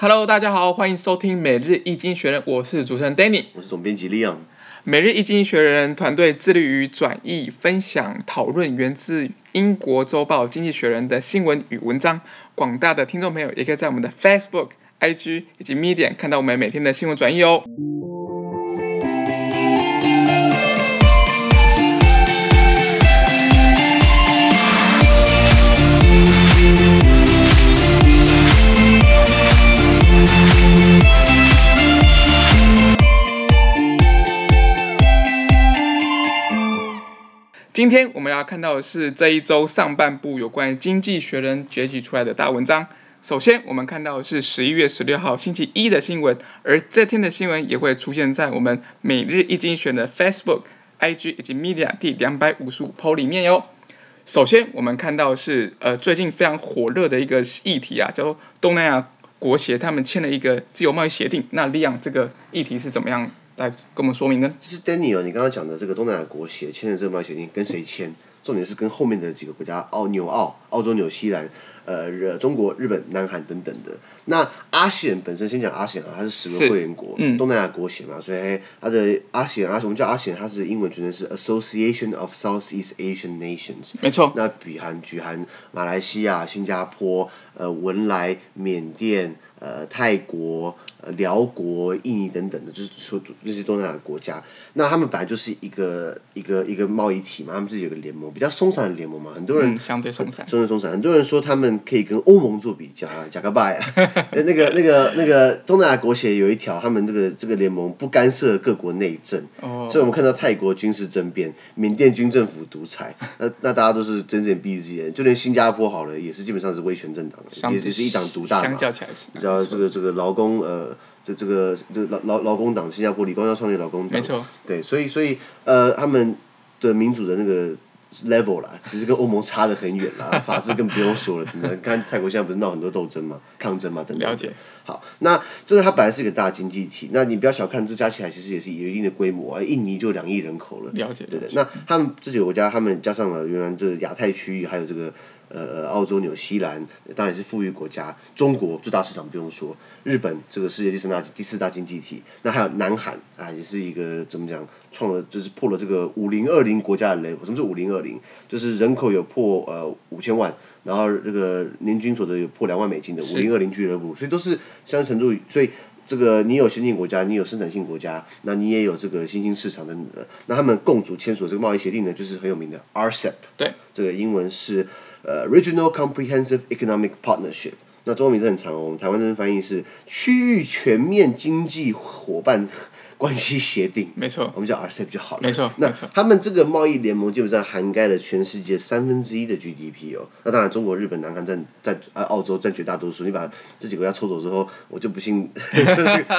Hello，大家好，欢迎收听每日易经济学人，我是主持人 Danny，我是总编辑 Leon。每日易经济学人团队致力于转译、分享、讨论源自英国周报《经济学人》的新闻与文章。广大的听众朋友也可以在我们的 Facebook、IG 以及 Medium 看到我们每天的新闻转译哦。今天我们要看到的是这一周上半部有关于《经济学人》截取出来的大文章。首先，我们看到的是十一月十六号星期一的新闻，而这天的新闻也会出现在我们每日一精选的 Facebook、IG 以及 Media 第两百五十五 po 里面哟。首先，我们看到是呃最近非常火热的一个议题啊，叫做东南亚国协他们签了一个自由贸易协定。那利昂这个议题是怎么样？来跟我们说明呢？其实 Daniel，你刚刚讲的这个东南亚国协签的这个贸易协定跟谁签？重点是跟后面的几个国家，澳、纽澳、澳洲、纽西兰，呃，中国、日本、南韩等等的。那阿西安本身先讲阿西安啊，它是十个会员国，嗯、东南亚国协嘛，所以它的阿西安，阿我们叫阿西安，它是英文全称是 Association of Southeast Asian Nations，没错。那比含举含马来西亚、新加坡、呃，文莱、缅甸、呃，泰国。呃，辽国、印尼等等的，就是说这些东南亚国家，那他们本来就是一个一个一个贸易体嘛，他们自己有个联盟，比较松散的联盟嘛，很多人、嗯、相对松散，相对松散，很多人说他们可以跟欧盟做比较啊，假个拜啊，那个 那个那个东南亚国协有一条，他们这个这个联盟不干涉各国内政，哦，所以我们看到泰国军事政变，缅甸军政府独裁，那那大家都是睁只眼闭只眼，就连新加坡好了，也是基本上是威权政党，也也是一党独大嘛，相较起来是，你知道这个这个劳工呃。这这个这个劳劳劳工党，新加坡李光耀创立劳工党，没错，对，所以所以呃，他们的民主的那个 level 啦，其实跟欧盟差得很远啦，法治更不用说了，你看泰国现在不是闹很多斗争嘛，抗争嘛等等。了解。好，那这个它本来是一个大经济体，那你不要小看这加起来，其实也是有一定的规模啊，印尼就两亿人口了。了解。对对。那他们这几个国家，他们加上了原来这个亚太区域，还有这个。呃，澳洲、纽西兰当然是富裕国家，中国最大市场不用说，日本这个世界第三大、第四大经济体，那还有南韩啊，也是一个怎么讲，创了就是破了这个五零二零国家的人。什么是五零二零？就是人口有破呃五千万，然后这个年均所得有破两万美金的五零二零俱乐部，所以都是相当程度，所以。这个你有先进国家，你有生产性国家，那你也有这个新兴市场的，那他们共组签署这个贸易协定呢，就是很有名的 RCEP。对，这个英文是呃 Regional Comprehensive Economic Partnership，那中文名字很长哦，我们台湾这边翻译是区域全面经济伙伴。关系协定，没错，我们叫 RCEP 就好了。没错，那他们这个贸易联盟基本上涵盖了全世界三分之一的 GDP 哦。那当然，中国、日本、南韩占占呃澳洲占绝大多数。你把这几个国家抽走之后，我就不信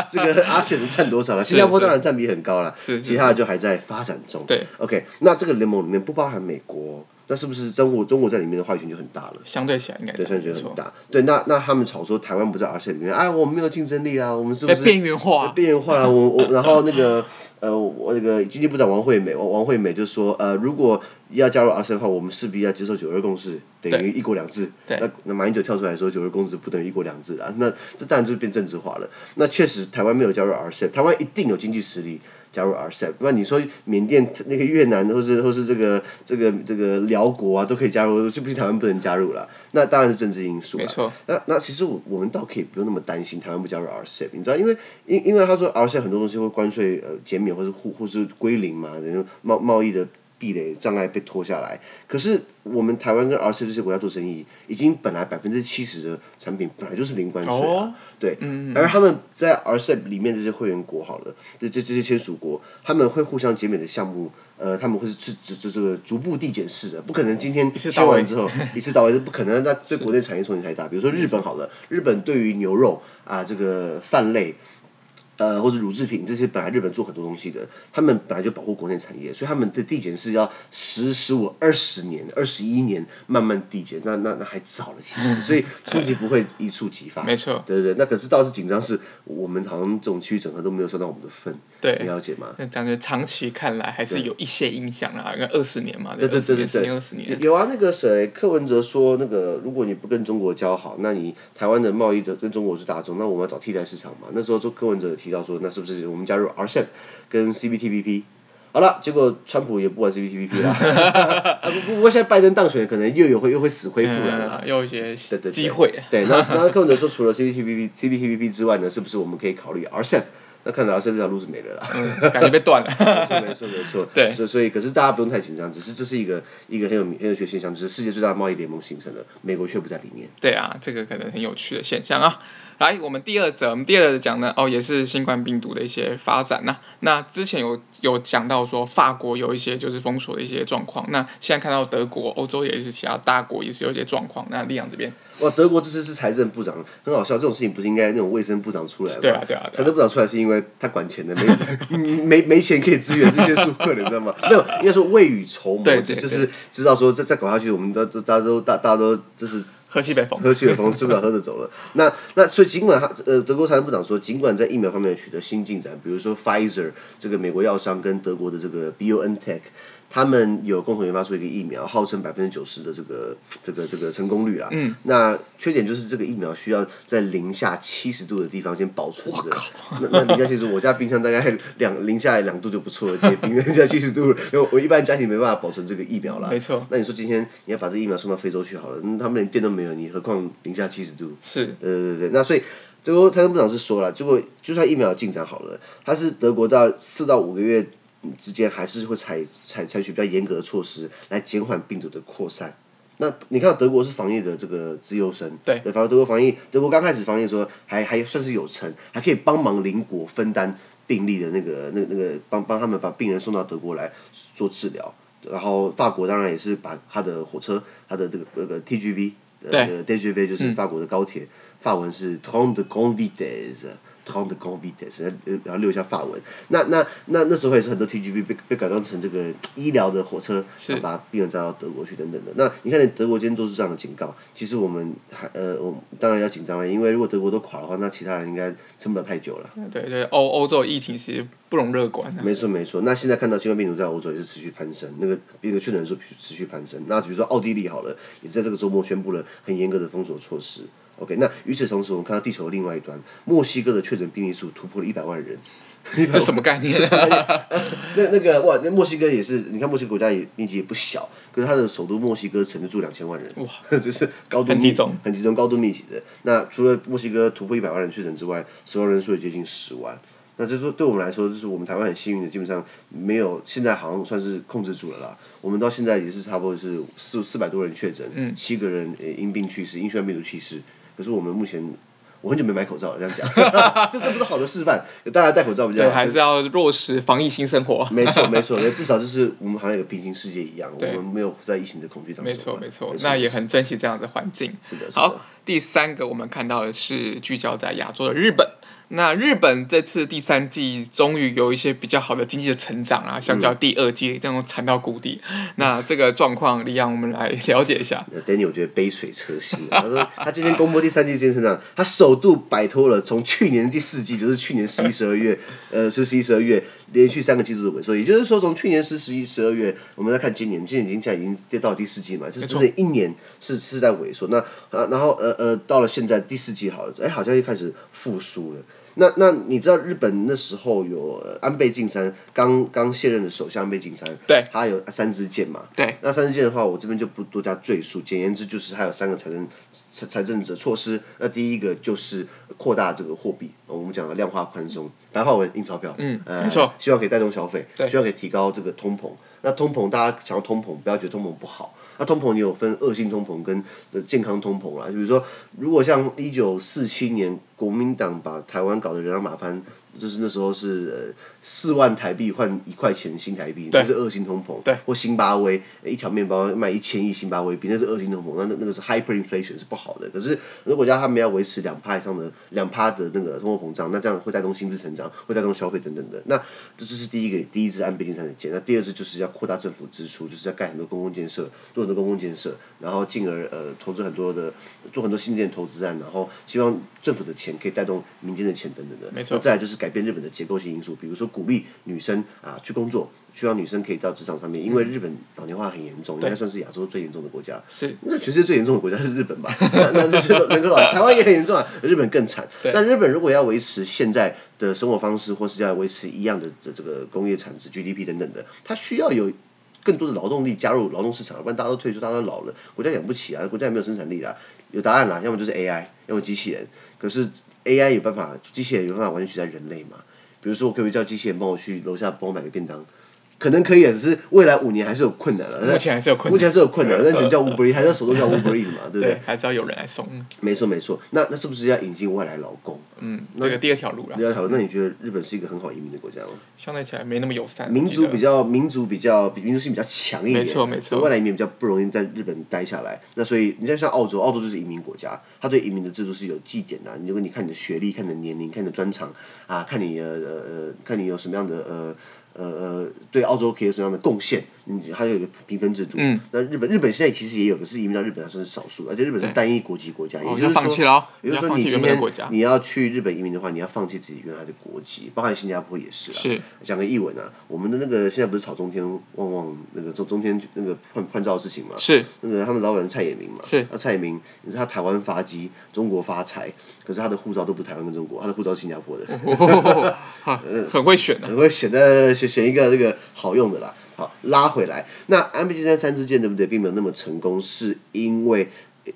这个 RCEP 能占多少了。新加坡当然占比很高了，其他的就还在发展中。对，OK，那这个联盟里面不包含美国。那是不是中国中国在里面的话语权就很大了？相对起来应该对，相对很大。对，那那他们吵说台湾不在 RCEP 里面，哎，我们没有竞争力啊，我们是不是边缘化？边缘化了，我我然后那个呃，我那个经济部长王惠美王王惠美就说，呃，如果要加入 RCEP 的话，我们势必要接受九二共识，等于一国两制。那那马英九跳出来说九二共识不等于一国两制啊，那这当然就变政治化了。那确实台湾没有加入 RCEP，台湾一定有经济实力。加入 RCEP，那你说缅甸那个越南，或是或是这个这个这个寮国啊，都可以加入，就不是台湾不能加入了。那当然是政治因素。没错。那那其实我我们倒可以不用那么担心台湾不加入 RCEP，你知道，因为因因为他说 RCEP 很多东西会关税呃减免或是或或是归零嘛，等于贸贸易的。壁垒障碍被拖下来，可是我们台湾跟 RCEP 这些国家做生意，已经本来百分之七十的产品本来就是零关税啊，对，而他们在 RCEP 里面这些会员国好了，这这这些签署国，他们会互相减免的项目，呃，他们会是这这这这个逐步递减式的，不可能今天签完之后一次到位是不可能，那对国内产业冲击太大。比如说日本好了，日本对于牛肉啊这个饭类。呃，或者乳制品这些本来日本做很多东西的，他们本来就保护国内产业，所以他们的递减是要十、十五、二十年、二十一年慢慢递减，那那那还早了，其实，所以 冲击不会一触即发。没错，对对对，那可是倒是紧张，是我们好像这种区域整合都没有算到我们的份，对，你了解吗？那感觉长期看来还是有一些影响啊，因为二十年嘛，对对对对对，二十年，有啊，那个谁，柯文哲说，那个如果你不跟中国交好，那你台湾的贸易的跟中国是大宗，那我们要找替代市场嘛。那时候做柯文哲有提到说，那是不是？我们加入 RCEP 跟 CPTPP，好了，结果川普也不玩 CPTPP 了。啊不不过现在拜登当选，可能又有会又会死灰复燃了，又 有一些机会。对，那那柯文哲说，除了 CPTPP CPTPP 之外呢，是不是我们可以考虑 RCEP？那看来 RCEP 这条路是没了啦，嗯，感觉被断了。没错没错没错。对，所以所以可是大家不用太紧张，只是这是一个一个很有很有趣的现象，就是世界最大的贸易联盟形成了，美国却不在里面。对啊，这个可能很有趣的现象啊。来，我们第二则，我们第二则讲呢，哦，也是新冠病毒的一些发展呐、啊。那之前有有讲到说，法国有一些就是封锁的一些状况。那现在看到德国、欧洲也是其他大国也是有一些状况。那利昂这边，哇，德国这次是财政部长，很好笑，这种事情不是应该那种卫生部长出来吗？对啊，对啊，财政部长出来是因为他管钱的，没 没没钱可以支援这些顾客，你知道吗？没有，应该说未雨绸缪，对对对，就是知道说再再搞下去，我们都都大家都大大家都就是。喝西北风，喝西北风，吃不了喝着走了。那那所以尽管他呃德国财政部长说，尽管在疫苗方面取得新进展，比如说 Pfizer 这个美国药商跟德国的这个 BioNTech。他们有共同研发出一个疫苗，号称百分之九十的这个这个这个成功率啦。嗯。那缺点就是这个疫苗需要在零下七十度的地方先保存着。那那零下七十我家冰箱大概两零下两度就不错了，结冰零下七十度，因 为我一般家庭没办法保存这个疫苗啦。没错。那你说今天你要把这疫苗送到非洲去好了，他们连电都没有，你何况零下七十度？是。对对对，那所以最后财政部长是说了，结果就算疫苗进展好了，他是德国到四到五个月。之间还是会采采采取比较严格的措施来减缓病毒的扩散。那你看德国是防疫的这个资优生，对，反正德国防疫，德国刚开始防疫的时候还还算是有成，还可以帮忙邻国分担病例的那个那那个帮帮他们把病人送到德国来做治疗。然后法国当然也是把他的火车，他的这个那个 TGV，呃，TGV 就是法国的高铁，嗯、法文是 Train de Grande Vitesse。Grande vitesse，然后溜一下法文。那那那那时候也是很多 TGV 被被改装成这个医疗的火车，是把病人载到德国去等等的。那你看，连德国今天做出这样的警告。其实我们还呃，我们当然要紧张了，因为如果德国都垮的话，那其他人应该撑不了太久了。对对，欧欧洲疫情其实不容乐观。没错没错。那现在看到新冠病毒在欧洲也是持续攀升，那个病毒确诊人数持续攀升。那比如说奥地利好了，也在这个周末宣布了很严格的封锁措施。OK，那与此同时，我们看到地球的另外一端，墨西哥的确诊病例数突破了一百万人。这什么概念？那那个哇，那墨西哥也是，你看墨西哥国家也面积也不小，可是它的首都墨西哥城就住两千万人。哇，就是高度很集中，很集中，高度密集的。那除了墨西哥突破一百万人确诊之外，死亡人数也接近十万。那就是说，对我们来说，就是我们台湾很幸运的，基本上没有，现在好像算是控制住了啦。我们到现在也是差不多是四四百多人确诊，嗯，七个人呃因病去世，因新冠病毒去世。可是我们目前，我很久没买口罩了，这样讲，这是不是好的示范？大家戴口罩比较好。对，还是要落实防疫新生活。没错，没错，至少就是我们好像有平行世界一样，我们没有在疫情的恐惧当中。没错，没错，那也很珍惜这样的环境。是的，是的。好，第三个我们看到的是聚焦在亚洲的日本。那日本这次第三季终于有一些比较好的经济的成长啊，相较第二季这种惨到谷底。嗯、那这个状况，李阳，我们来了解一下。Danny，我觉得杯水车薪。他说他今天公布第三季经济成长，他首度摆脱了从去年第四季，就是去年十一、十二月，呃，是十一、十二月连续三个季度的萎缩。也就是说，从去年十十一、十二月，我们来看今年，今年已经现在已经跌到第四季嘛，就是整整一年是是在萎缩。那呃，然后呃呃，到了现在第四季好了，哎，好像又开始复苏了。那那你知道日本那时候有安倍晋三刚刚卸任的首相安倍晋三，对，他有三支箭嘛，对，那三支箭的话，我这边就不多加赘述。简言之，就是还有三个财政财财政的措施。那第一个就是扩大这个货币，我们讲的量化宽松，白话文印钞票，嗯，呃、没错，希望可以带动消费，对，希望可以提高这个通膨。那通膨，大家想要通膨，不要觉得通膨不好。那通膨你有分恶性通膨跟健康通膨啦。就比如说，如果像一九四七年国民党把台湾搞得人仰马翻，就是那时候是四万台币换一块钱新台币，那是恶性通膨。对，或新巴威一条面包卖一千亿新巴威币，那是恶性通膨，那那那个是 hyperinflation 是不好的。可是如果国家他们要维持两趴以上的两趴的那个通货膨胀，那这样会带动薪资成长，会带动消费等等的。那这这是第一个第一支安倍晋三的箭。那第二支就是要扩大政府支出，就是要盖很多公共建设，做很多公共建设，然后进而呃投资很多的做很多新建投资案，然后希望政府的钱可以带动民间的钱等等的。没错。那再来就是改变日本的结构性因素，比如说鼓励女生啊去工作。希望女生可以到职场上面，因为日本老年化很严重，应该算是亚洲最严重的国家。是，那全世界最严重的国家是日本吧？那那这些人口老，台湾也很严重啊，日本更惨。那日本如果要维持现在的生活方式，或是要维持一样的这这个工业产值、GDP 等等的，它需要有更多的劳动力加入劳动市场，不然大家都退出，大家都老了，国家养不起啊，国家也没有生产力啦。有答案啦，要么就是 AI，要么机器人。可是 AI 有办法，机器人有办法完全取代人类嘛？比如说，我可不可以叫机器人帮我去楼下帮我买个便当？可能可以，只是未来五年还是有困难的。目前还是有困难，目前还是有困难。那你叫 Uber Eats，还是要手动叫 Uber Eats 嘛，对不对？对，还是要有人来送。没错没错，那那是不是要引进外来劳工？嗯，那个第二条路了。第二条路，那你觉得日本是一个很好移民的国家吗？相对起来没那么友善。民族比较民族比较比民族性比较强一点，没错没错。外来移民比较不容易在日本待下来。那所以你像像澳洲，澳洲就是移民国家，他对移民的制度是有绩点的。如果你看你的学历、看你的年龄、看你的专长啊，看你呃呃看你有什么样的呃。呃呃，对澳洲可以有什么样的贡献？嗯，还有一个评分制度。嗯。那日本日本现在其实也有，可是移民到日本还算是少数，而且日本是单一国籍国家，也就是说，也就是说你今天你要去日本移民的话，你要放弃自己原来的国籍，包含新加坡也是。是。讲个译文啊，我们的那个现在不是炒中天旺旺那个中中天那个换换照的事情嘛？是。那个他们老板蔡衍明嘛？是。那蔡衍明，你知道他台湾发迹，中国发财，可是他的护照都不是台湾跟中国，他的护照是新加坡的。很会选的。很会选的。选一个这个好用的啦，好拉回来。那安倍晋三三支箭对不对，并没有那么成功，是因为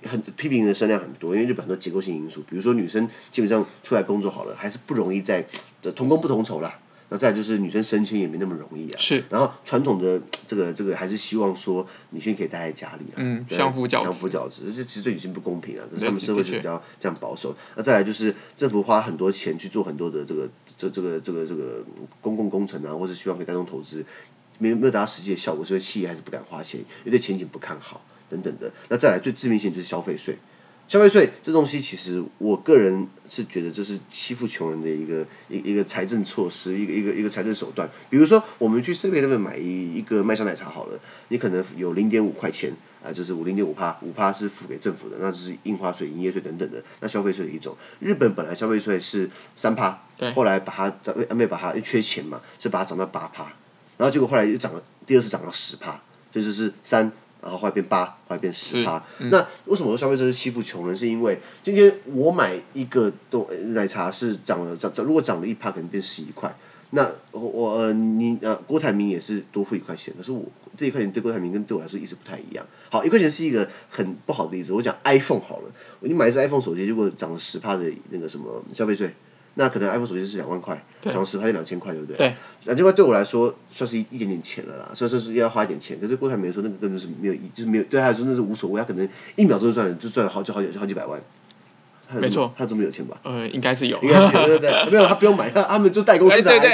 很批评的声量很多，因为日本很多结构性因素，比如说女生基本上出来工作好了，还是不容易在的同工不同酬啦。那再就是女生升迁也没那么容易啊。是。然后传统的这个这个还是希望说女性可以待在家里啊。嗯。相夫教子。相夫教子，这其实对女性不公平啊。可是他们社会是比较这样保守。那再来就是政府花很多钱去做很多的这个这这个这个这个公共工程啊，或者希望可以带动投资，没有没有达到实际的效果，所以企业还是不敢花钱，因为对前景不看好等等的。那再来最致命性就是消费税。消费税这东西，其实我个人是觉得这是欺负穷人的一个一个一个财政措施，一个一个一个财政手段。比如说，我们去 Seven 那边买一一个麦香奶茶好了，你可能有零点五块钱啊，就是五零点五趴，五趴是付给政府的，那就是印花税、营业税等等的，那消费税的一种。日本本来消费税是三趴，后来把它安倍把它缺钱嘛，所以把它涨到八趴，然后结果后来又涨了，第二次涨了十趴，这就是三。然后后来变八，后来变十趴。嗯、那为什么说消费者是欺负穷人？是因为今天我买一个豆奶茶是涨了涨涨，如果涨了一趴，可能变十一块。那我我呃你呃郭台铭也是多付一块钱，可是我这一块钱对郭台铭跟对我来说意思不太一样。好，一块钱是一个很不好的例子。我讲 iPhone 好了，你买一只 iPhone 手机，如果涨了十趴的那个什么消费税。那可能 iPhone 手机是两万块，涨十块就两千块，对不对？对，两千块对我来说算是一一点点钱了啦，所以说是要花一点钱。可是郭台铭说那个根本是没有，就是没有对他来说那是无所谓，他可能一秒钟就赚了，就赚了好几好几好几百万。没错，他这么有钱吧？呃，应该是有，应该是有，对对对，没有他不用买，他他们就代工生产对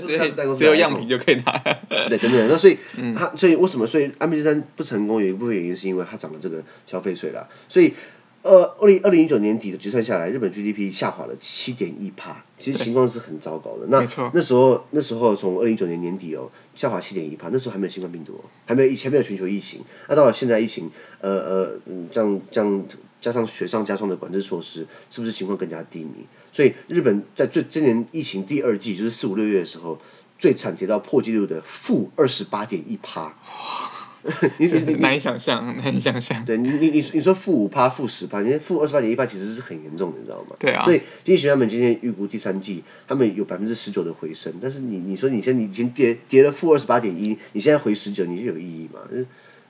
对对，只有样品就可以拿。对，等等，那所以他所以为什么所以安倍晋三不成功，有一部分原因是因为他涨了这个消费税啦，所以。呃，二零二零一九年底的结算下来，日本 GDP 下滑了七点一帕，其实情况是很糟糕的。那那时候那时候从二零一九年年底哦，下滑七点一帕，那时候还没有新冠病毒，还没有以前没有全球疫情。那到了现在疫情，呃呃，嗯，这样这样加上雪上加霜的管制措施，是不是情况更加低迷？所以日本在最今年疫情第二季，就是四五六月的时候，最惨跌到破纪录的负二十八点一趴。你你你难以想象，难以想象。对你你你你说负五趴、负十趴，你负二十八点一趴其实是很严重的，你知道吗？对啊。所以经济学家们今天预估第三季，他们有百分之十九的回升，但是你你说你现在你已经跌跌了负二十八点一，你现在回十九，你就有意义吗？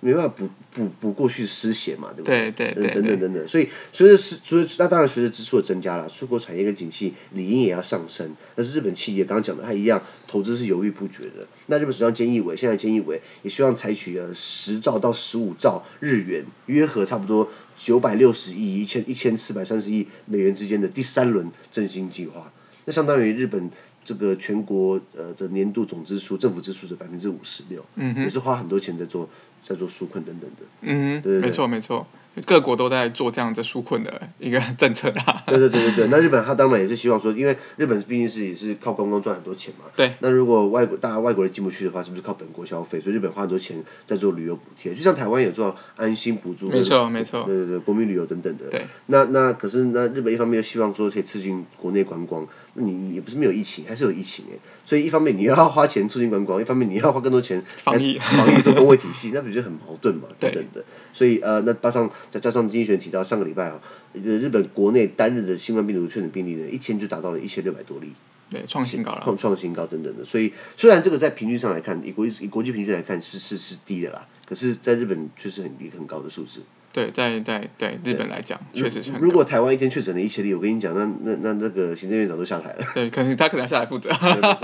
没办法补补补过去失血嘛，对不对？对对对，等等等等，所以随着是随着那当然随着支出的增加了，出口产业跟景气理应也要上升。但是日本企业刚刚讲的，它一样投资是犹豫不决的。那日本首相菅义伟现在菅义伟也希望采取了十兆到十五兆日元，约合差不多九百六十亿一千一千四百三十亿美元之间的第三轮振兴计划。那相当于日本这个全国呃的年度总支出，政府支出的百分之五十六，也是花很多钱在做在做纾困等等的。嗯，对，没错没错。各国都在做这样的纾困的一个政策啦。对对对对对，那日本他当然也是希望说，因为日本毕竟是也是靠观光赚很多钱嘛。对。那如果外国大家外国人进不去的话，是不是靠本国消费？所以日本花很多钱在做旅游补贴，就像台湾也做安心补助。没错没错。对对对，国民旅游等等的。对。那那可是那日本一方面又希望说可以促进国内观光，那你也不是没有疫情，还是有疫情哎。所以一方面你要花钱促进观光，一方面你要花更多钱防疫防疫做公卫体系，那不就很矛盾嘛？对。等等的。所以呃，那加上再加上经济学提到上个礼拜啊，日本国内单日的新冠病毒确诊病例呢，一天就达到了一千六百多例，对，创新高了，创创新高等等的。所以虽然这个在平均上来看，以国以国际平均来看是是是低的啦，可是在日本却是很低很高的数字。对，在在对日本来讲，确实是。如果台湾一天确诊了一千例，我跟你讲，那那那那个行政院长都下台了。对，可能他可能要下来负责。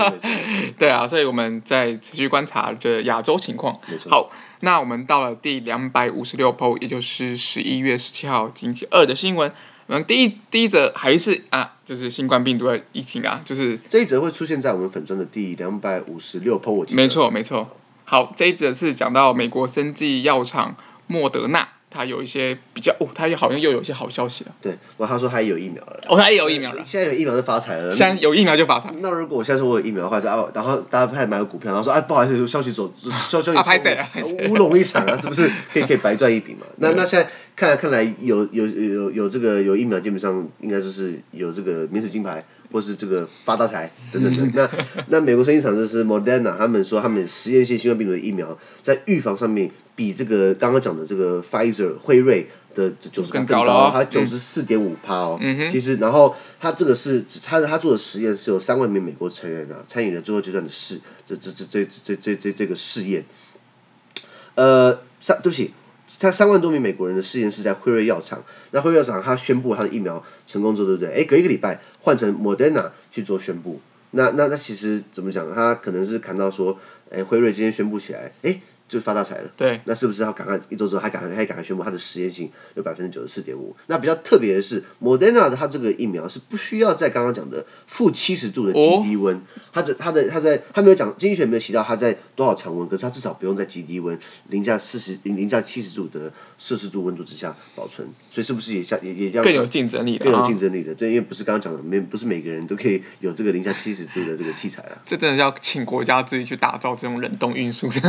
对啊，所以我们在持续观察这亚洲情况。好，那我们到了第两百五十六 po，也就是十一月十七号星期二的新闻。我们第一第一则还是啊，就是新冠病毒的疫情啊，就是这一则会出现在我们粉专的第两百五十六 po，我记得。没错没错。好，这一则是讲到美国生技药厂莫德纳。他有一些比较哦，他也好像又有一些好消息了。对，我他说他也有疫苗了。哦，他也有疫苗了。现在有疫苗就发财了。现在有疫苗就发财。那如果我现在说我有疫苗的话，就啊，然后大家开始买个股票，然后说啊，不好意思，消息走消消息啊，乌龙一场啊，是不是可以可以白赚一笔嘛？那 那现在看来看来有有有有这个有疫苗，基本上应该就是有这个免死金牌，或是这个发大财等等等。那那美国生意厂就是 Moderna，他们说他们实验性新冠病毒的疫苗在预防上面比这个刚刚讲的这个 Pfizer 辉瑞。的九十更高，哦、它九十四点五趴哦。嗯、其实，然后它这个是它它做的实验是有三万名美国成员啊参与了最后阶段的试，这这这这这这这这个试验。呃，三对不起，他三万多名美国人的试验是在辉瑞药厂。那辉瑞药厂它宣布它的疫苗成功之后，对不对？哎，隔一个礼拜换成 Moderna 去做宣布。那那那其实怎么讲？他可能是看到说，哎，辉瑞今天宣布起来，哎。就发大财了，对，那是不是要赶快一周之后还赶快还赶快宣布它的实验性有百分之九十四点五？那比较特别的是，Moderna 的它这个疫苗是不需要在刚刚讲的负七十度的极低温，它的它的它在它没有讲经济学没有提到它在多少常温，可是它至少不用在极低温零下四十零零下七十度的摄氏度温度之下保存，所以是不是也像也也要更有竞争力的？更有竞争力的，对，因为不是刚刚讲的没不是每个人都可以有这个零下七十度的这个器材了。这真的要请国家自己去打造这种冷冻运输的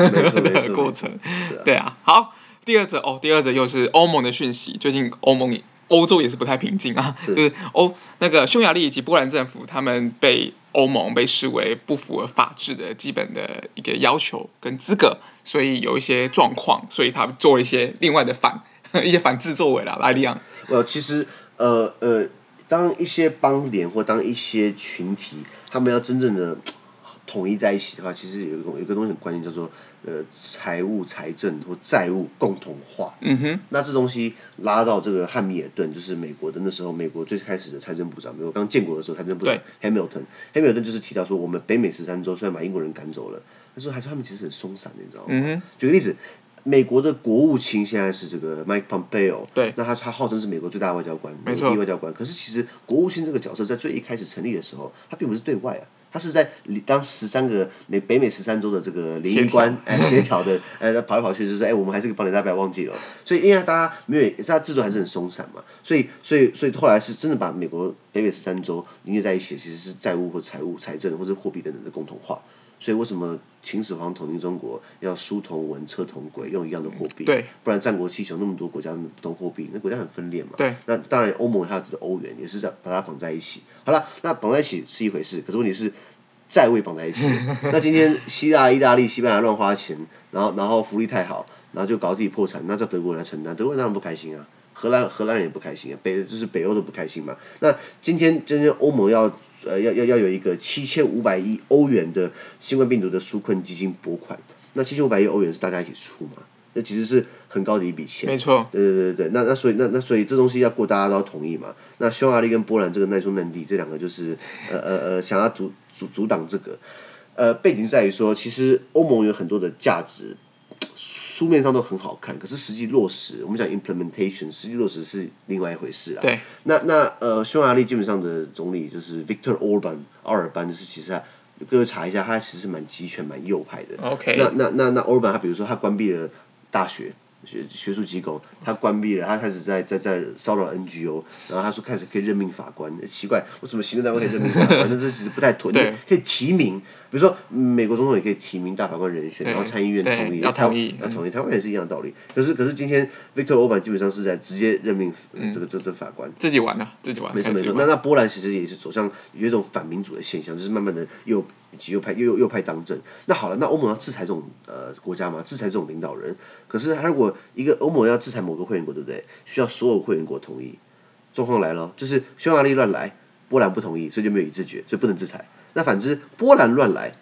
过程。对啊，好，第二则哦，第二则又是欧盟的讯息。最近欧盟、欧洲也是不太平静啊，是就是欧那个匈牙利以及波兰政府，他们被欧盟被视为不符合法治的基本的一个要求跟资格，所以有一些状况，所以他们做了一些另外的反 一些反制作为了来利昂。呃，其实呃呃，当一些邦联或当一些群体，他们要真正的。统一在一起的话，其实有一个有一个东西很关键，叫做呃财务、财政或债务共同化。嗯哼。那这东西拉到这个汉密尔顿，就是美国的那时候，美国最开始的财政部长，美国刚建国的时候，财政部长 Hamilton，Hamilton 就是提到说，我们北美十三州虽然把英国人赶走了，他说还是他们其实很松散的，你知道吗？嗯。举个例子，美国的国务卿现在是这个 Mike Pompeo，对。那他他号称是美国最大的外交官，美国。第一外交官。可是其实国务卿这个角色在最一开始成立的时候，他并不是对外啊。他是在当十三个美北美十三州的这个联谊官，哎，协调的，哎，跑来跑去，就是哎，我们还是个邦联，大家不要忘记了。所以，因为大家没有，他制度还是很松散嘛，所以，所以，所以后来是真的把美国北美十三州凝结在一起，其实是债务或财务、财政或者货币等等的共同化。所以为什么秦始皇统一中国要书同文车同轨，用一样的货币？对，不然战国七雄那么多国家不同货币，那国家很分裂嘛。对，那当然欧盟还有自己的欧元，也是在把它绑在一起。好了，那绑在一起是一回事，可是问题是债位绑在一起。那今天希腊、意大利、西班牙乱花钱，然后然后福利太好，然后就搞自己破产，那叫德国人来承担，德国人当然不开心啊。荷兰荷兰人也不开心啊，北就是北欧都不开心嘛。那今天今天欧盟要呃要要要有一个七千五百亿欧元的新冠病毒的纾困基金拨款，那七千五百亿欧元是大家一起出嘛？那其实是很高的一笔钱。没错。对对对对，那那所以那那所以这东西要过大家都要同意嘛？那匈牙利跟波兰这个难兄难弟，这两个就是呃呃呃想要阻阻阻挡这个，呃背景在于说，其实欧盟有很多的价值。书面上都很好看，可是实际落实，我们讲 implementation，实际落实是另外一回事啊。对。那那呃，匈牙利基本上的总理就是 Victor Orban，奥尔班，就是其实他各位查一下，他其实蛮集权、蛮右派的。OK。那那那那 Orban，他比如说他关闭了大学。学学术机构，他关闭了，他开始在在在骚扰 NGO，然后他说开始可以任命法官，奇怪，为什么行政单位可以任命法官？那这其实不太妥。对，可以提名，比如说美国总统也可以提名大法官人选，然后参议院同意，要同意，要同意，台湾也是一样的道理。可是可是今天 Victor Orban 基本上是在直接任命这个这这法官，自己玩的，自己玩。没错没错，那那波兰其实也是走向有一种反民主的现象，就是慢慢的又。极右派又右右派当政，那好了，那欧盟要制裁这种呃国家吗？制裁这种领导人？可是他如果一个欧盟要制裁某个会员国，对不对？需要所有会员国同意。状况来了，就是匈牙利乱来，波兰不同意，所以就没有一致决，所以不能制裁。那反之，波兰乱来，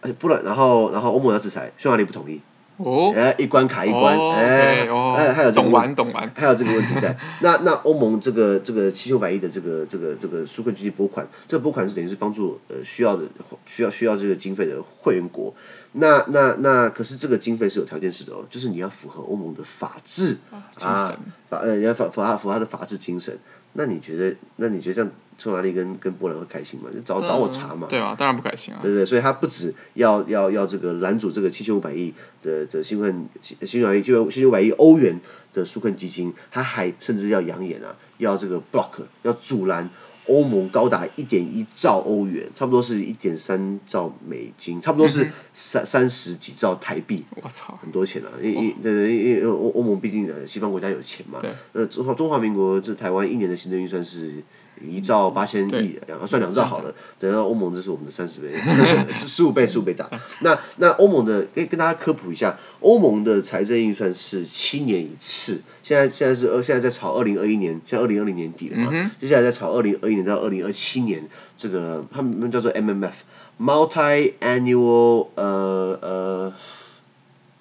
而且波兰然后然后欧盟要制裁，匈牙利不同意。哦，哎，一关卡一关，哎，哎，还有这个，懂玩懂玩，还有这个问题在。那那欧盟这个这个七千五百亿的这个这个这个纾困基金拨款，这个拨款是等于是帮助呃需要的需要需要这个经费的会员国。那那那可是这个经费是有条件式的哦，就是你要符合欧盟的法治啊，法呃要符符合符合它的法治精神。那你觉得那你觉得这样？匈牙利跟跟波兰会开心嘛？就找找我查嘛。对啊，当然不开心啊。对对，所以他不止要要要这个拦阻这个七千五百亿的的新困新新新七千五百亿欧元的纾困基金，他还甚至要扬言啊，要这个 block 要阻拦欧盟高达一点一兆欧元，差不多是一点三兆美金，差不多是三三十几兆台币。我操，很多钱啊！因因对对，因为欧欧盟毕竟呃西方国家有钱嘛。对。呃，中华中华民国这台湾一年的行政预算是。一兆八千亿，两个算两兆好了。等到欧盟，这是我们的三十倍，是十五倍，十五倍大。那那欧盟的，可以跟大家科普一下，欧盟的财政预算是七年一次。现在现在是二，现在在炒二零二一年，现在二零二零年底了嘛？嗯、接下来在炒二零二一年到二零二七年，这个他们叫做 MMF，Multi-annual，呃呃，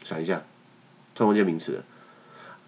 想一下，突然忘记名词了。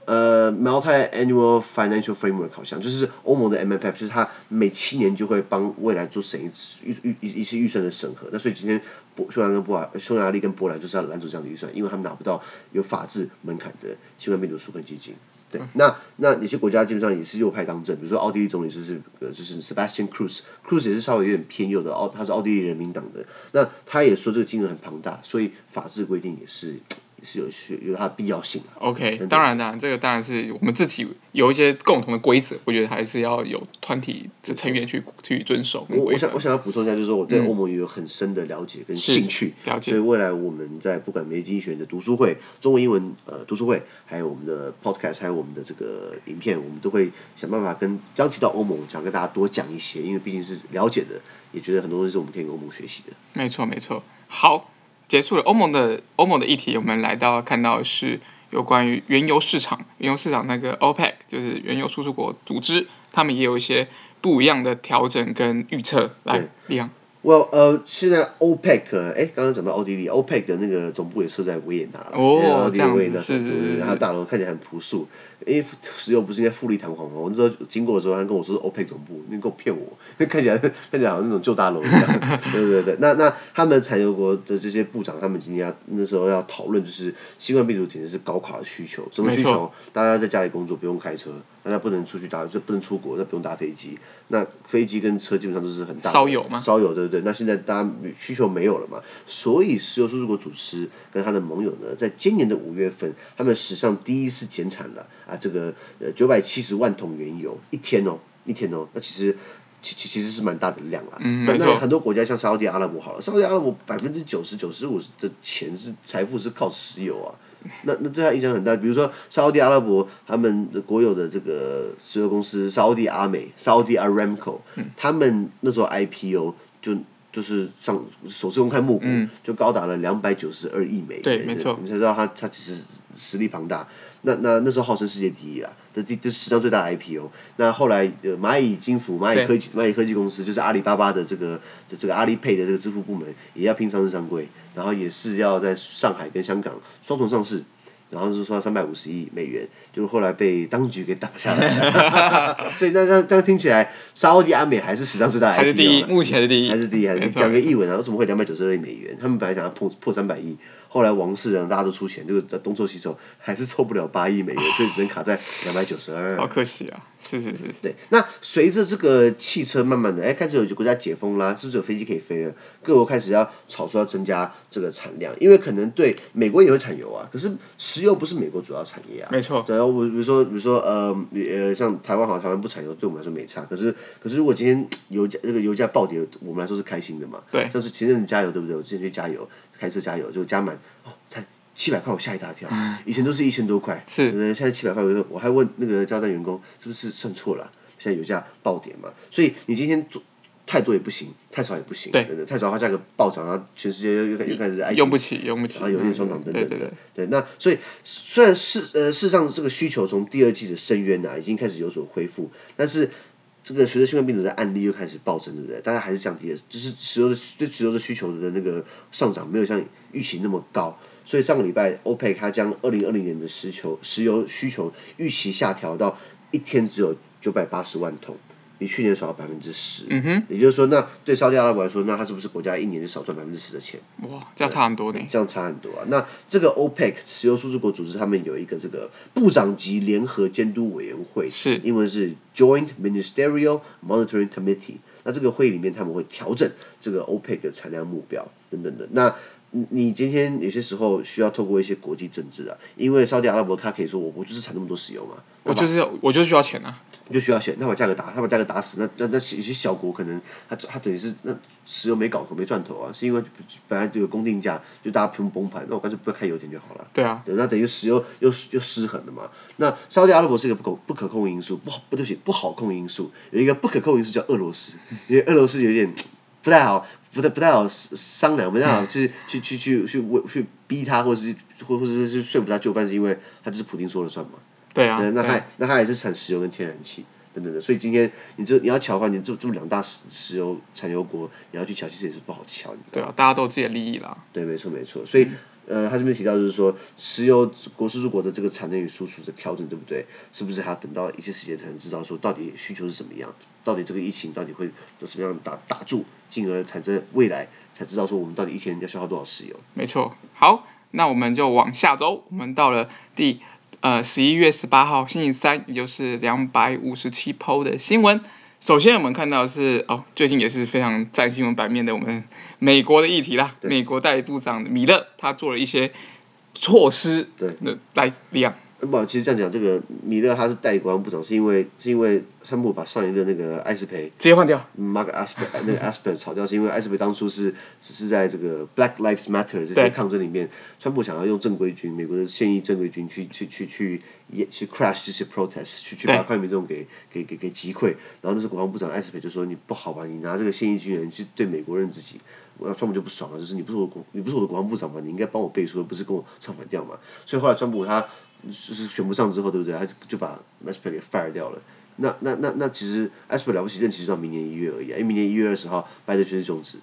呃，Multi-annual financial framework 好像就是欧盟的 MFF，就是它每七年就会帮未来做审一次预预一一次预算的审核。那所以今天波匈牙利跟波匈牙利跟波兰就是要拦住这样的预算，因为他们拿不到有法治门槛的新冠病毒纾困基金。对，嗯、那那有些国家基本上也是右派当政，比如说奥地利总理就是呃就是 Sebastian Cruz，Cruz 也是稍微有点偏右的，奥他是奥地利人民党的。那他也说这个金额很庞大，所以法治规定也是。是有需有它的必要性 OK，当然当然，这个当然是我们自己有一些共同的规则，我觉得还是要有团体的成员去去遵守。我我想我想要补充一下，就是说我对欧盟也有很深的了解跟兴趣，嗯、了解。所以未来我们在不管梅经济学人的读书会、中文英文呃读书会，还有我们的 Podcast，还有我们的这个影片，我们都会想办法跟刚提到欧盟，想跟大家多讲一些，因为毕竟是了解的，也觉得很多东西是我们可以跟欧盟学习的。没错没错，好。结束了欧盟的欧盟的议题，我们来到看到是有关于原油市场，原油市场那个 OPEC 就是原油输出国组织，他们也有一些不一样的调整跟预测。来，李阳。我呃，现在 OPEC 哎，刚刚讲到奥地利，OPEC 的那个总部也设在维也纳了。哦，奥地利。维也纳是是是。然后大楼看起来很朴素。因为石油不是应该富丽堂皇吗？我那时候经过的时候，他跟我说是 OPEC 总部，你给我骗我，看起来 看起来好像那种旧大楼一样。对对对，那那他们产油国的这些部长，他们今天要那时候要讨论，就是新冠病毒简直是高卡的需求。什么需求？大家在家里工作不用开车，大家不能出去搭，就不能出国，那不用搭飞机。那飞机跟车基本上都是很大的烧油嘛？烧油，对不对？那现在大家需求没有了嘛？所以石油输出国组织跟他的盟友呢，在今年的五月份，他们史上第一次减产了啊，这个呃。九百七十万桶原油一天哦，一天哦，那其实其其其实是蛮大的量啊。嗯，那那很多国家像沙乌地阿拉伯好了，沙乌地阿拉伯百分之九十九十五的钱是财富是靠石油啊。那那对他影响很大，比如说沙乌地阿拉伯他们的国有的这个石油公司沙乌地阿美、沙乌地阿 Aramco，他们那时候 IPO 就就是上首次公开募股，嗯、就高达了两百九十二亿美元。对，没错，你才知道他他其实实力庞大。那那那时候号称世界第一啦，这第这史上最大的 IPO。那后来呃蚂蚁金服、蚂蚁科技、蚂蚁科技公司，就是阿里巴巴的这个这个阿里 Pay 的这个支付部门，也要拼上市上柜，然后也是要在上海跟香港双重上市。然后是说三百五十亿美元，就是后来被当局给挡下来了。所以那这样这样听起来，沙乌地阿美还是史上最大的 IPO，还是第一，目前是第一，还是第一，还是讲个译文啊？为什么会两百九十二亿美元？他们本来想要破破三百亿，后来王室人，大家都出钱，就在东凑西凑，还是凑不了八亿美元，所以只能卡在两百九十二。好可惜啊！是是是，是。对，那随着这个汽车慢慢的，哎，开始有国家解封啦，是不是有飞机可以飞了？各国开始要炒说要增加这个产量，因为可能对美国也会产油啊，可是石油不是美国主要产业啊。没错。对啊，我比如说，比如说，呃，呃，像台湾好像台湾不产油，对我们来说没差。可是，可是如果今天油价这个油价暴跌，我们来说是开心的嘛？对。像是前阵子加油，对不对？我之前去加油，开车加油就加满，哦，才七百块，我吓一大跳。嗯。以前都是一千多块。是。现在七百块，我我还问那个加油站员工，是不是算错了？现在油价暴跌嘛，所以你今天做。太多也不行，太少也不行。对，太少的话价格暴涨，然后全世界又又又开始用不起，用不起。然后油电双涨等等的，对对对。对，那所以虽然事呃，事实上这个需求从第二季的深渊啊，已经开始有所恢复，但是这个随着新冠病毒的案例又开始暴增，对不对？大家还是降低了，就是石油的对石油的需求的那个上涨没有像预期那么高，所以上个礼拜 OPEC 它将二零二零年的石油石油需求预期下调到一天只有九百八十万桶。比去年少了百分之十，嗯哼，也就是说，那对沙特阿拉伯来说，那他是不是国家一年就少赚百分之十的钱？哇，这样差很多呢。这样差很多啊！那这个 OPEC 石油输出国组织，他们有一个这个部长级联合监督委员会，是英文是 Joint Ministerial Monitoring Committee。那这个会议里面他们会调整这个 OPEC 的产量目标等等的。那你今天有些时候需要透过一些国际政治啊，因为沙特阿拉伯他可以说我我就是产那么多石油嘛，我就是要我就是需要钱啊。就需要钱，他把价格打，他把价格打死，那那那有些小国可能他他等于是那石油没搞头没赚头啊，是因为本来就有公定价，就大家全部崩盘，那我干脆不要开油田就好了。对啊，那等于石油又又失衡了嘛。那沙特阿拉伯是一个不可不可控因素，不好不对不起不好控因素，有一个不可控因素叫俄罗斯，因为俄罗斯有点不太好，不太不太好商量，不太好去去去去去去逼他，或者是或或者是说服他就范，是因为他就是普丁说了算嘛。对啊，那他那他也是产石油跟天然气等等的，所以今天你这你要瞧的话，你这这么两大石石油产油国，你要去瞧，其实也是不好乔。对啊，大家都有自己的利益啦。对，没错没错。所以、嗯、呃，他这边提到就是说，石油国输出国的这个产能与输出的调整，对不对？是不是还要等到一些时间才能知道说到底需求是什么样？到底这个疫情到底会有什么样打打住，进而产生未来才知道说我们到底一天要消耗多少石油？没错。好，那我们就往下走，我们到了第。呃，十一月十八号星期三，也就是两百五十七 PO 的新闻。首先，我们看到是哦，最近也是非常占新闻版面的我们美国的议题啦。美国代理部长米勒他做了一些措施，对，那来量。不，其实这样讲，这个米勒他是代理国防部长，是因为是因为川普把上一任那个艾斯培直接换掉，Mark Esper 那个 Esper 炒掉，是因为艾斯培当初是是在这个 Black Lives Matter 这些抗争里面，川普想要用正规军，美国的现役正规军去去去去也去 crash 这些 protest，去去把快民众给给给给击溃，然后那时候国防部长艾斯培就说你不好吧，你拿这个现役军人去对美国人自己，我要川普就不爽了，就是你不是我国你不是我的国防部长嘛，你应该帮我背书，不是跟我唱反调嘛，所以后来川普他。就是选不上之后，对不对？他就就把 Esper 给 fire 掉了。那那那那其实 Esper 了不起，任期就到明年一月而已啊。因为明年一月二十号，拜登宣誓就职，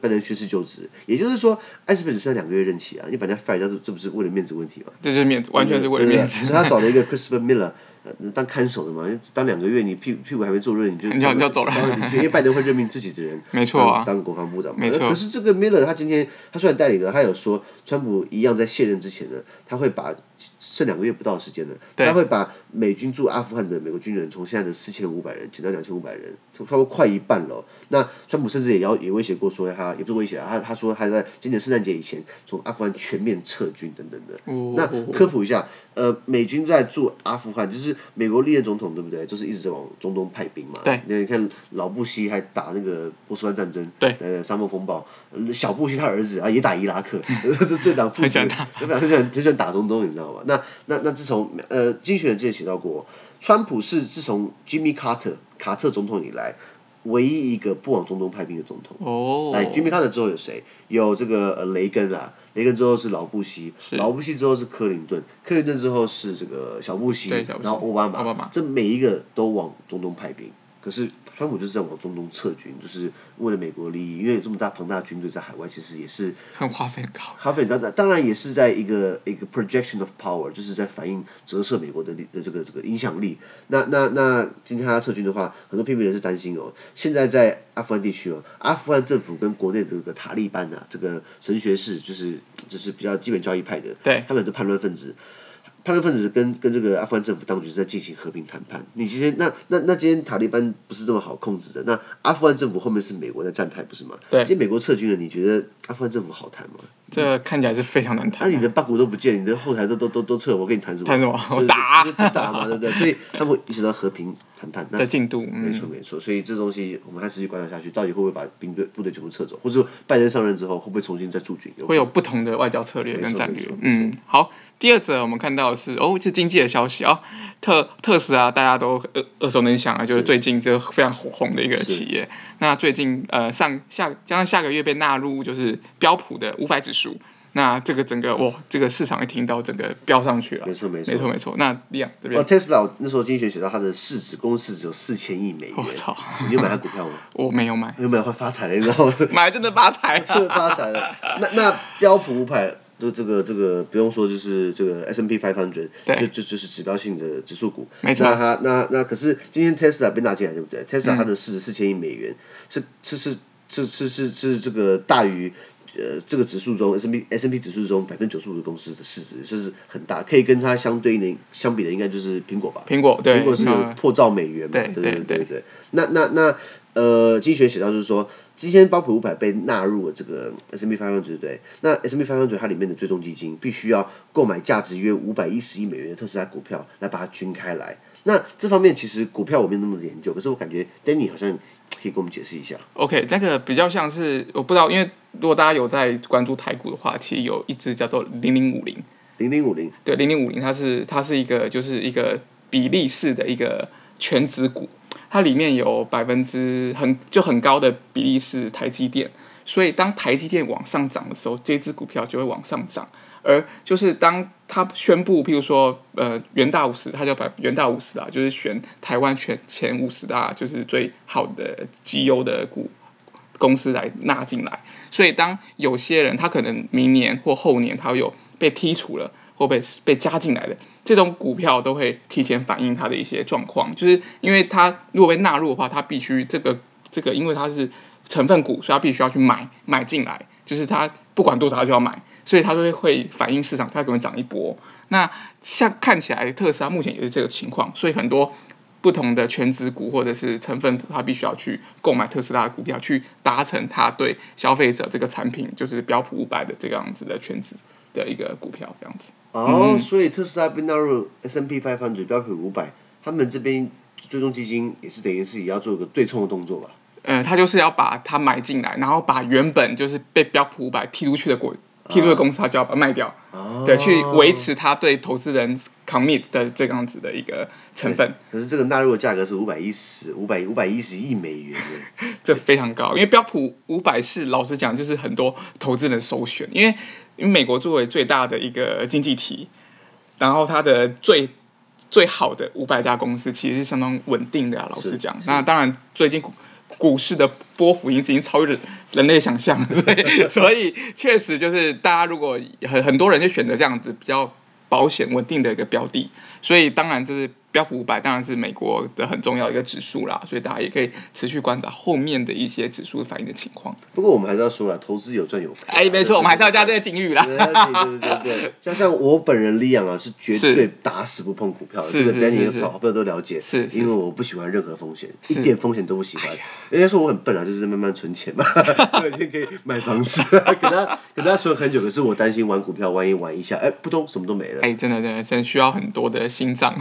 拜登宣誓就职。也就是说，Esper 只剩下两个月任期啊。你把人家 fire 掉，这不是为了面子问题吗？这就是面子，完全是为了面子。所以他找了一个 Christopher Miller。呃，当看守的嘛，当两个月，你屁屁股还没坐热，你就你要你要走了。因为拜登会任命自己的人，没错啊，当国防部长嘛。没错。可是这个 Miller 他今天他虽然代理了，他有说，川普一样在卸任之前呢，他会把剩两个月不到的时间呢，他会把美军驻阿富汗的美国军人从现在的四千五百人减到两千五百人，差不多快一半了。那川普甚至也要也威胁过说他也不是威胁啊，他他说他在今年圣诞节以前从阿富汗全面撤军等等的。那科普一下，呃，美军在驻阿富汗就是美国历任总统对不对？就是一直在往中东派兵嘛。对。那你看老布希还打那个波斯湾战争。对。呃，沙漠风暴。小布希他儿子啊也打伊拉克。这这两父子。很喜欢打。很喜欢很喜欢打中东，你知道吗？那那那自从呃经济学人之前写到过，川普是自从 Jimmy Carter 卡特总统以来唯一一个不往中东派兵的总统。哦。来，Jimmy Carter 之后有谁？有这个呃雷根啊。雷根之后是老布希，老布希之后是克林顿，克林顿之后是这个小布希，然后奥巴马，这每一个都往中东派兵。可是川普就是在往中东撤军，就是为了美国利益，因为有这么大庞大的军队在海外，其实也是很花费很高，花费很高。当当然也是在一个一个 projection of power，就是在反映折射美国的力的这个这个影响力。那那那今天他撤军的话，很多批评人是担心哦，现在在阿富汗地区哦，阿富汗政府跟国内的这个塔利班啊，这个神学士就是就是比较基本教义派的，对，他们是叛乱分子。叛乱分子跟跟这个阿富汗政府当局是在进行和平谈判。你今天那那那今天塔利班不是这么好控制的？那阿富汗政府后面是美国在站台，不是吗？对。今天美国撤军了，你觉得阿富汗政府好谈吗？这看起来是非常难谈。那、啊、你的 bug 都不见，你的后台都都都都撤，我跟你谈什么？谈什么？我打。打嘛，对不对？所以他们一直到和平谈判的进度。没错没错。所以这东西我们还持续观察下去，到底会不会把兵队部队全部撤走，或者说拜登上任之后会不会重新再驻军？会有不同的外交策略跟战略。嗯，好。第二则我们看到的是哦，是经济的消息哦，特特斯拉大家都耳耳熟能详啊，就是最近就非常火红的一个企业。那最近呃上下将下个月被纳入就是标普的五百指数。那这个整个哇，这个市场一听到整个飙上去了。没错没错没错没错。那这样这边。哦，Tesla 那时候经济学写到它的市值，公司市值有四千亿美元。我操！你有买它股票吗？我没有买。有没有会发财了？你知道吗？买真的发财，真的发财了。那那标普五百就这个这个不用说，就是这个 S&P five hundred，就就就是指标性的指数股。没错。那它那那可是今天 Tesla 被纳进来，对不对？？Tesla 它的市值四千亿美元，是是是是是是是这个大于。呃，这个指数中 S M S M P 指数中百分之九十五的公司的市值就是很大，可以跟它相对应的相比的，应该就是苹果吧？苹果对，苹果是有破兆美元嘛？对对对对对，对。那那那呃，经济学写到就是说，今天标普五百被纳入了这个 S&P 500，对不对？那 S M P 500它里面的追踪基金必须要购买价值约五百一十亿美元的特斯拉股票来把它均开来。那这方面其实股票我没有那么的研究，可是我感觉 Danny 好像可以跟我们解释一下。OK，那个比较像是我不知道，因为如果大家有在关注台股的话，其实有一只叫做零零五零。零零五零。对，零零五零，它是它是一个就是一个比例式的一个全值股，它里面有百分之很就很高的比例是台积电，所以当台积电往上涨的时候，这只股票就会往上涨。而就是当他宣布，譬如说，呃，元大五十，他就把元大五十啊，就是选台湾全前五十大，就是最好的绩优的股公司来纳进来。所以，当有些人他可能明年或后年他有被剔除了，或被被加进来的这种股票，都会提前反映他的一些状况。就是因为他如果被纳入的话，他必须这个这个，因为他是成分股，所以他必须要去买买进来，就是他不管多少他就要买。所以它就会会反映市场，它可能涨一波。那像看起来特斯拉目前也是这个情况，所以很多不同的全值股或者是成分股，它必须要去购买特斯拉的股票，去达成它对消费者这个产品就是标普五百的这个样子的全值的一个股票这样子。哦，嗯、所以特斯拉被纳入 S M P 500标普五百，他们这边追踪基金也是等于是也要做一个对冲的动作吧？嗯，他就是要把它买进来，然后把原本就是被标普五百踢出去的股。踢出的公司，他就要把它卖掉，哦、对，去维持他对投资人 commit 的这样子的一个成分。可是这个纳入的价格是五百一十五百五百一十亿美元，这非常高。因为标普五百是老实讲，就是很多投资人首选。因为因为美国作为最大的一个经济体，然后它的最最好的五百家公司其实是相当稳定的啊。老实讲，那当然最近股。股市的波幅已经已经超越了人类想象，所 以所以确实就是大家如果很很多人就选择这样子比较保险稳定的一个标的，所以当然就是。标普五百当然是美国的很重要一个指数啦，所以大家也可以持续观察后面的一些指数反应的情况。不过我们还是要说了，投资有赚有赔。哎，没错，我们还是要加这个警语啦。对对对对对，像像我本人李阳啊，是绝对打死不碰股票的，这个 Danny 好朋友都了解。是，因为我不喜欢任何风险，一点风险都不喜欢。人家说我很笨啊，就是慢慢存钱嘛，每天可以买房子，给他给他存很久。可是我担心玩股票，万一玩一下，哎，扑通什么都没了。哎，真的真的真的需要很多的心脏。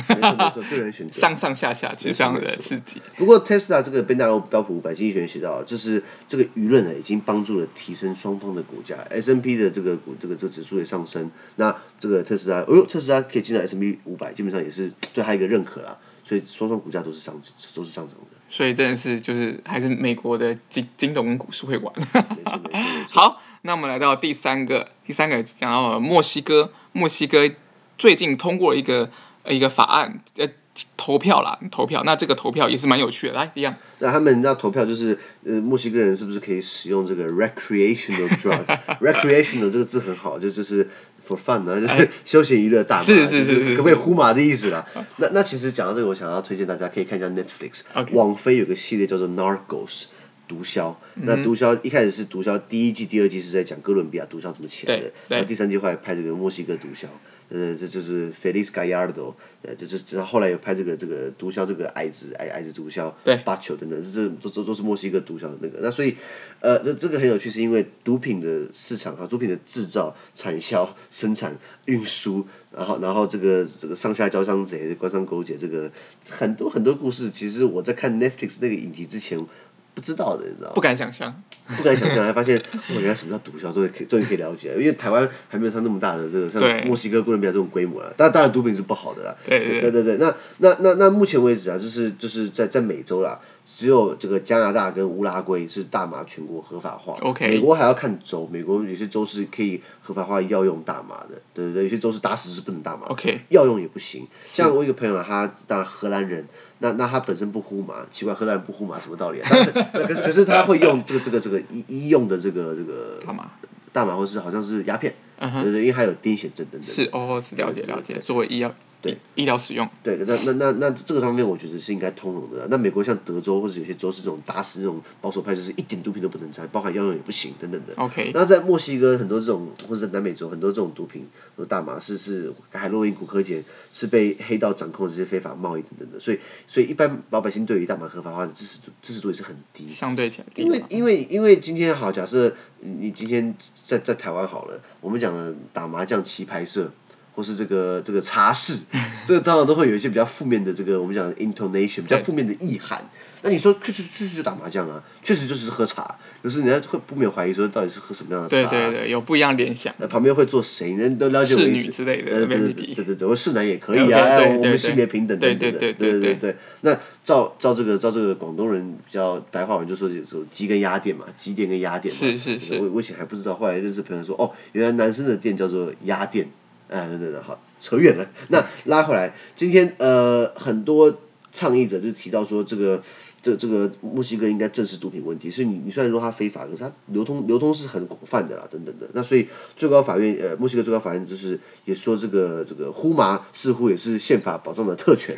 个人选择上上下下，其实这样的刺激。不过 Tesla 这个被纳入标普五百，经济学人写到，就是这个舆论呢，已经帮助了提升双方的股价，S N P 的这个股这个这个指数也上升。那这个特斯拉，哦呦，特斯拉可以进到 S&P 五百，基本上也是对它一个认可啦。所以双方股价都是上都是上涨的。所以真的是就是还是美国的金金融股市会玩。没错没错没错。好，那我们来到第三个，第三个讲到墨西哥，墨西哥最近通过一个一个法案，呃。投票啦，投票。那这个投票也是蛮有趣的，来，一样。那他们要投票就是，呃，墨西哥人是不是可以使用这个 recreational drug？recreational 这个字很好，就就是 for fun 啊，就是休闲娱乐大麻，是是是是，可不可以呼麻的意思啦？那那其实讲到这个，我想要推荐大家可以看一下 Netflix，网飞有个系列叫做 Narcos。毒枭，那毒枭一开始是毒枭第一季、第二季是在讲哥伦比亚毒枭怎么起来的，然后第三季后来拍这个墨西哥毒枭，呃，这就是 Felix Gallardo，呃，这这然后后来又拍这个这个毒枭这个矮子矮矮子毒枭，对，巴丘等等，这都都都是墨西哥毒枭的那个，那所以呃这这个很有趣，是因为毒品的市场哈，毒品的制造、产销、生产、运输，然后然后这个这个上下交相贼、官商勾结，这个很多很多故事，其实我在看 Netflix 那个影集之前。不知道的，你知道吗？不敢想象，不敢想象，还发现哦，原来什么叫毒枭，终于可以终于可以了解了。因为台湾还没有像那么大的这个像墨西哥、哥伦比亚这种规模了。当然，当然毒品是不好的啦。对对对对对。那那那那目前为止啊，就是就是在在美洲啦，只有这个加拿大跟乌拉圭是大麻全国合法化。OK。美国还要看州，美国有些州是可以合法化药用大麻的，对对对，有些州是打死是不能大麻。OK。药用也不行。像我一个朋友，他当然荷兰人。那那他本身不呼嘛，奇怪，荷兰人不呼嘛什么道理啊？可是可是他会用这个这个这个医医用的这个这个大麻，大麻或是好像是鸦片，对对，因为还有癫痫症等等。是哦，是了解了解，作为医药。对医疗使用，对，那那那那这个方面我觉得是应该通融的。那美国像德州或者有些州是这种打死这种保守派，就是一点毒品都不能沾，包含药用也不行等等的。OK。那在墨西哥很多这种，或者在南美洲很多这种毒品，和大麻是是海洛因、古柯碱是被黑道掌控的这些非法贸易等等的，所以所以一般老百姓对于大麻合法化的支持度支持度也是很低。相对起来低。因为因为因为今天好，假设你今天在在台湾好了，我们讲的打麻将棋牌社。或是这个这个茶室，这个当然都会有一些比较负面的这个我们讲的 intonation，比较负面的意涵。那你说确实确实就打麻将啊，确实就是喝茶，可是人家会不免怀疑说到底是喝什么样的茶？对对对，有不一样联想。那旁边会坐谁？人都了解为止。之类的。对对对对对，我是男也可以啊，我们性别平等等等的。对对对对。那照照这个照这个广东人比较白话文就说说鸡跟鸭店嘛，鸡店跟鸭店嘛。是是是。我我以前还不知道，后来认识朋友说，哦，原来男生的店叫做鸭店。哎，等等等，好，扯远了。那拉回来，今天呃，很多倡议者就提到说，这个。这这个墨西哥应该正视毒品问题，所以你你虽然说它非法，可是它流通流通是很广泛的啦，等等的。那所以最高法院呃，墨西哥最高法院就是也说这个这个呼麻似乎也是宪法保障的特权。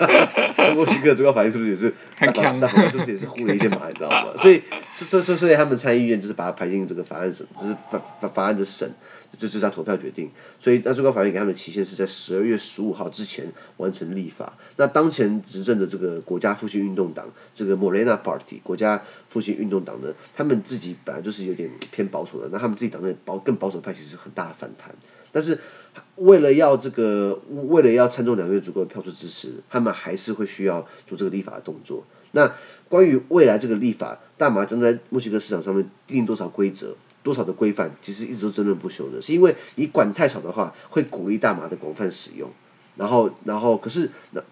墨西哥最高法院是不是也是？大法是不是也是呼了一些麻，你知道吗？所以所所所以他们参议院就是把它排进这个法案审，就是法法法案的审，就就是他投票决定。所以那最高法院给他们的期限是在十二月十五号之前完成立法。那当前执政的这个国家复兴运动党。这个 Morena Party 国家复兴运动党呢，他们自己本来就是有点偏保守的，那他们自己党内保更保守派其实很大的反弹，但是为了要这个为了要参众两院足够的票数支持，他们还是会需要做这个立法的动作。那关于未来这个立法，大麻将在墨西哥市场上面定多少规则、多少的规范，其实一直都争论不休的，是因为你管太少的话，会鼓励大麻的广泛使用。然后，然后，可是，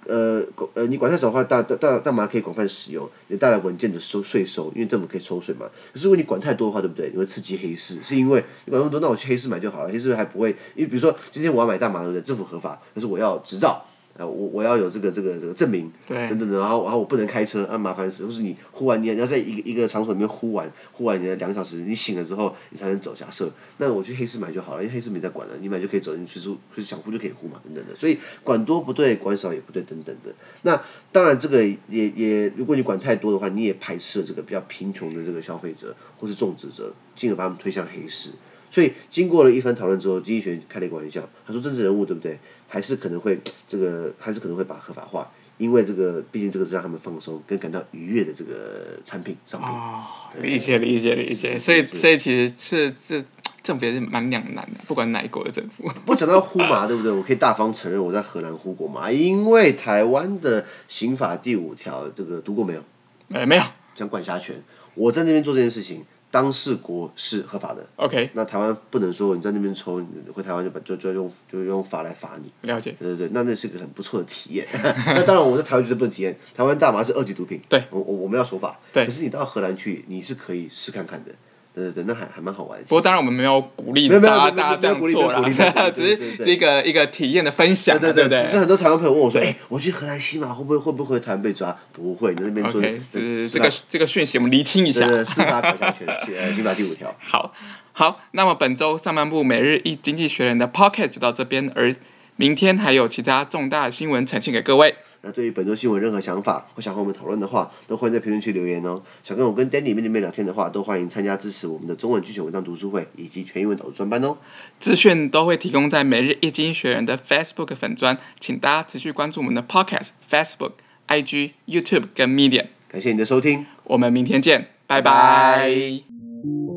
呃，呃，你管太少的话，大大大麻可以广泛使用，也带来稳健的收税收，因为政府可以抽税嘛。可是如果你管太多的话，对不对？你会刺激黑市，是因为你管那么多，那我去黑市买就好了，黑市还不会，因为比如说今天我要买大麻，对不对？政府合法，可是我要执照。呃，我我要有这个这个这个证明，对，等等的，然后然后我不能开车，啊，麻烦死，或是你呼完，你要在一个一个场所里面呼完，呼完你的两个小时，你醒了之后你才能走。假设，那我去黑市买就好了，因为黑市没在管了，你买就可以走，你随时随时想呼就可以呼嘛，等等的。所以管多不对，管少也不对，等等的。那当然这个也也，如果你管太多的话，你也排斥了这个比较贫穷的这个消费者或是种植者，进而把他们推向黑市。所以经过了一番讨论之后，经济学开了一个玩笑，他说政治人物对不对？还是可能会 这个，还是可能会把合法化，因为这个毕竟这个是让他们放松跟感到愉悦的这个产品商品。哦，理解理解理解。所以所以其实是这政府也是蛮两难的，不管哪一国的政府。不讲到呼麻对不对？我可以大方承认我在荷兰呼过麻，因为台湾的刑法第五条这个读过没有？哎，没有。讲管辖权，我在那边做这件事情。当事国是合法的，OK，那台湾不能说你在那边抽，你回台湾就把就就用就用法来罚你。了解，对对对，那那是个很不错的体验。那当然，我在台湾绝对不能体验。台湾大麻是二级毒品，对，我我我们要守法。对，可是你到荷兰去，你是可以试看看的。对对对，那还还蛮好玩。不过当然我们没有鼓励大家大家这样做啦，只是一个一个体验的分享，对对对。只是很多台湾朋友问我说：“哎，我去荷兰西马会不会会不会台湾被抓？不会，那边做。”是这个这个讯息我们厘清一下。司法管辖权，刑法 第五条。好，好，那么本周上半部每日一经济学人的 Podcast 就到这边，而明天还有其他重大新闻呈现给各位。那对于本周新闻任何想法或想和我们讨论的话，都欢迎在评论区留言哦。想跟我跟 Danny 面对面聊天的话，都欢迎参加支持我们的中文精选文章读书会以及全英文导读专班哦。资讯都会提供在每日一经济学人的 Facebook 粉专，请大家持续关注我们的 Podcast、Facebook、IG、YouTube 跟 Medium。感谢你的收听，我们明天见，拜拜。拜拜。